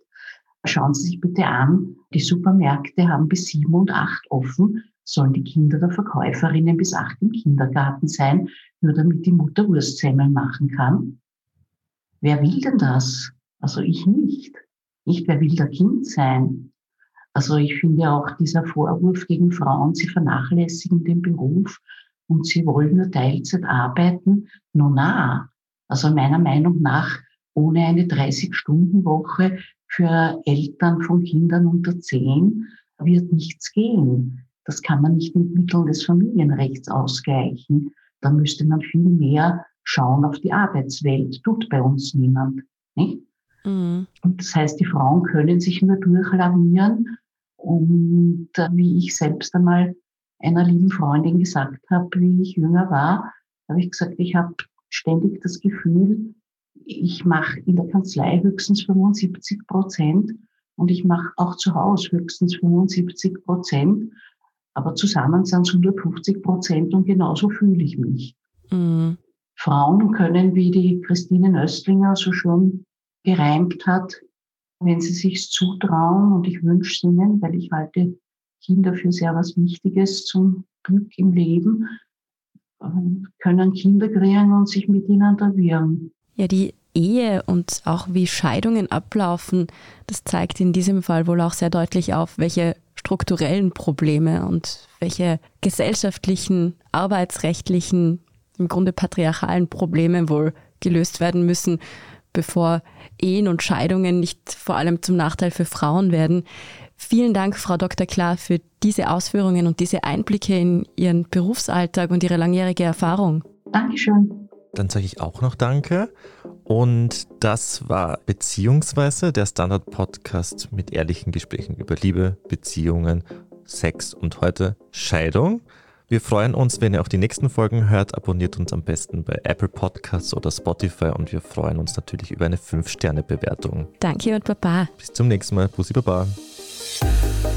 Schauen Sie sich bitte an, die Supermärkte haben bis sieben und acht offen. Sollen die Kinder der Verkäuferinnen bis acht im Kindergarten sein, nur damit die Mutter Wurstsemmeln machen kann? Wer will denn das? Also ich nicht. Nicht, wer will der Kind sein? Also ich finde auch dieser Vorwurf gegen Frauen, sie vernachlässigen den Beruf und sie wollen nur Teilzeit arbeiten, no na. Also meiner Meinung nach ohne eine 30-Stunden-Woche für Eltern von Kindern unter 10 wird nichts gehen. Das kann man nicht mit Mitteln des Familienrechts ausgleichen. Da müsste man viel mehr schauen auf die Arbeitswelt. Tut bei uns niemand. Nicht? Mhm. Und das heißt, die Frauen können sich nur durchlavieren und äh, wie ich selbst einmal einer lieben Freundin gesagt habe, wie ich jünger war, habe ich gesagt, ich habe ständig das Gefühl, ich mache in der Kanzlei höchstens 75 Prozent und ich mache auch zu Hause höchstens 75 Prozent, aber zusammen sind es 150 Prozent und genauso fühle ich mich. Mhm. Frauen können, wie die Christine Nöstlinger so schon gereimt hat, wenn sie sich zutrauen und ich wünsche ihnen, weil ich halte Kinder für sehr was Wichtiges zum Glück im Leben, ähm, können Kinder kreieren und sich miteinander wirren. Ja, die Ehe und auch wie Scheidungen ablaufen, das zeigt in diesem Fall wohl auch sehr deutlich auf, welche strukturellen Probleme und welche gesellschaftlichen, arbeitsrechtlichen, im Grunde patriarchalen Probleme wohl gelöst werden müssen, bevor Ehen und Scheidungen nicht vor allem zum Nachteil für Frauen werden. Vielen Dank, Frau Dr. Klar, für diese Ausführungen und diese Einblicke in Ihren Berufsalltag und Ihre langjährige Erfahrung. Dankeschön. Dann sage ich auch noch Danke. Und das war Beziehungsweise der Standard-Podcast mit ehrlichen Gesprächen über Liebe, Beziehungen, Sex und heute Scheidung. Wir freuen uns, wenn ihr auch die nächsten Folgen hört. Abonniert uns am besten bei Apple Podcasts oder Spotify und wir freuen uns natürlich über eine 5-Sterne-Bewertung. Danke und Baba. Bis zum nächsten Mal. Bussi Baba. Podcast.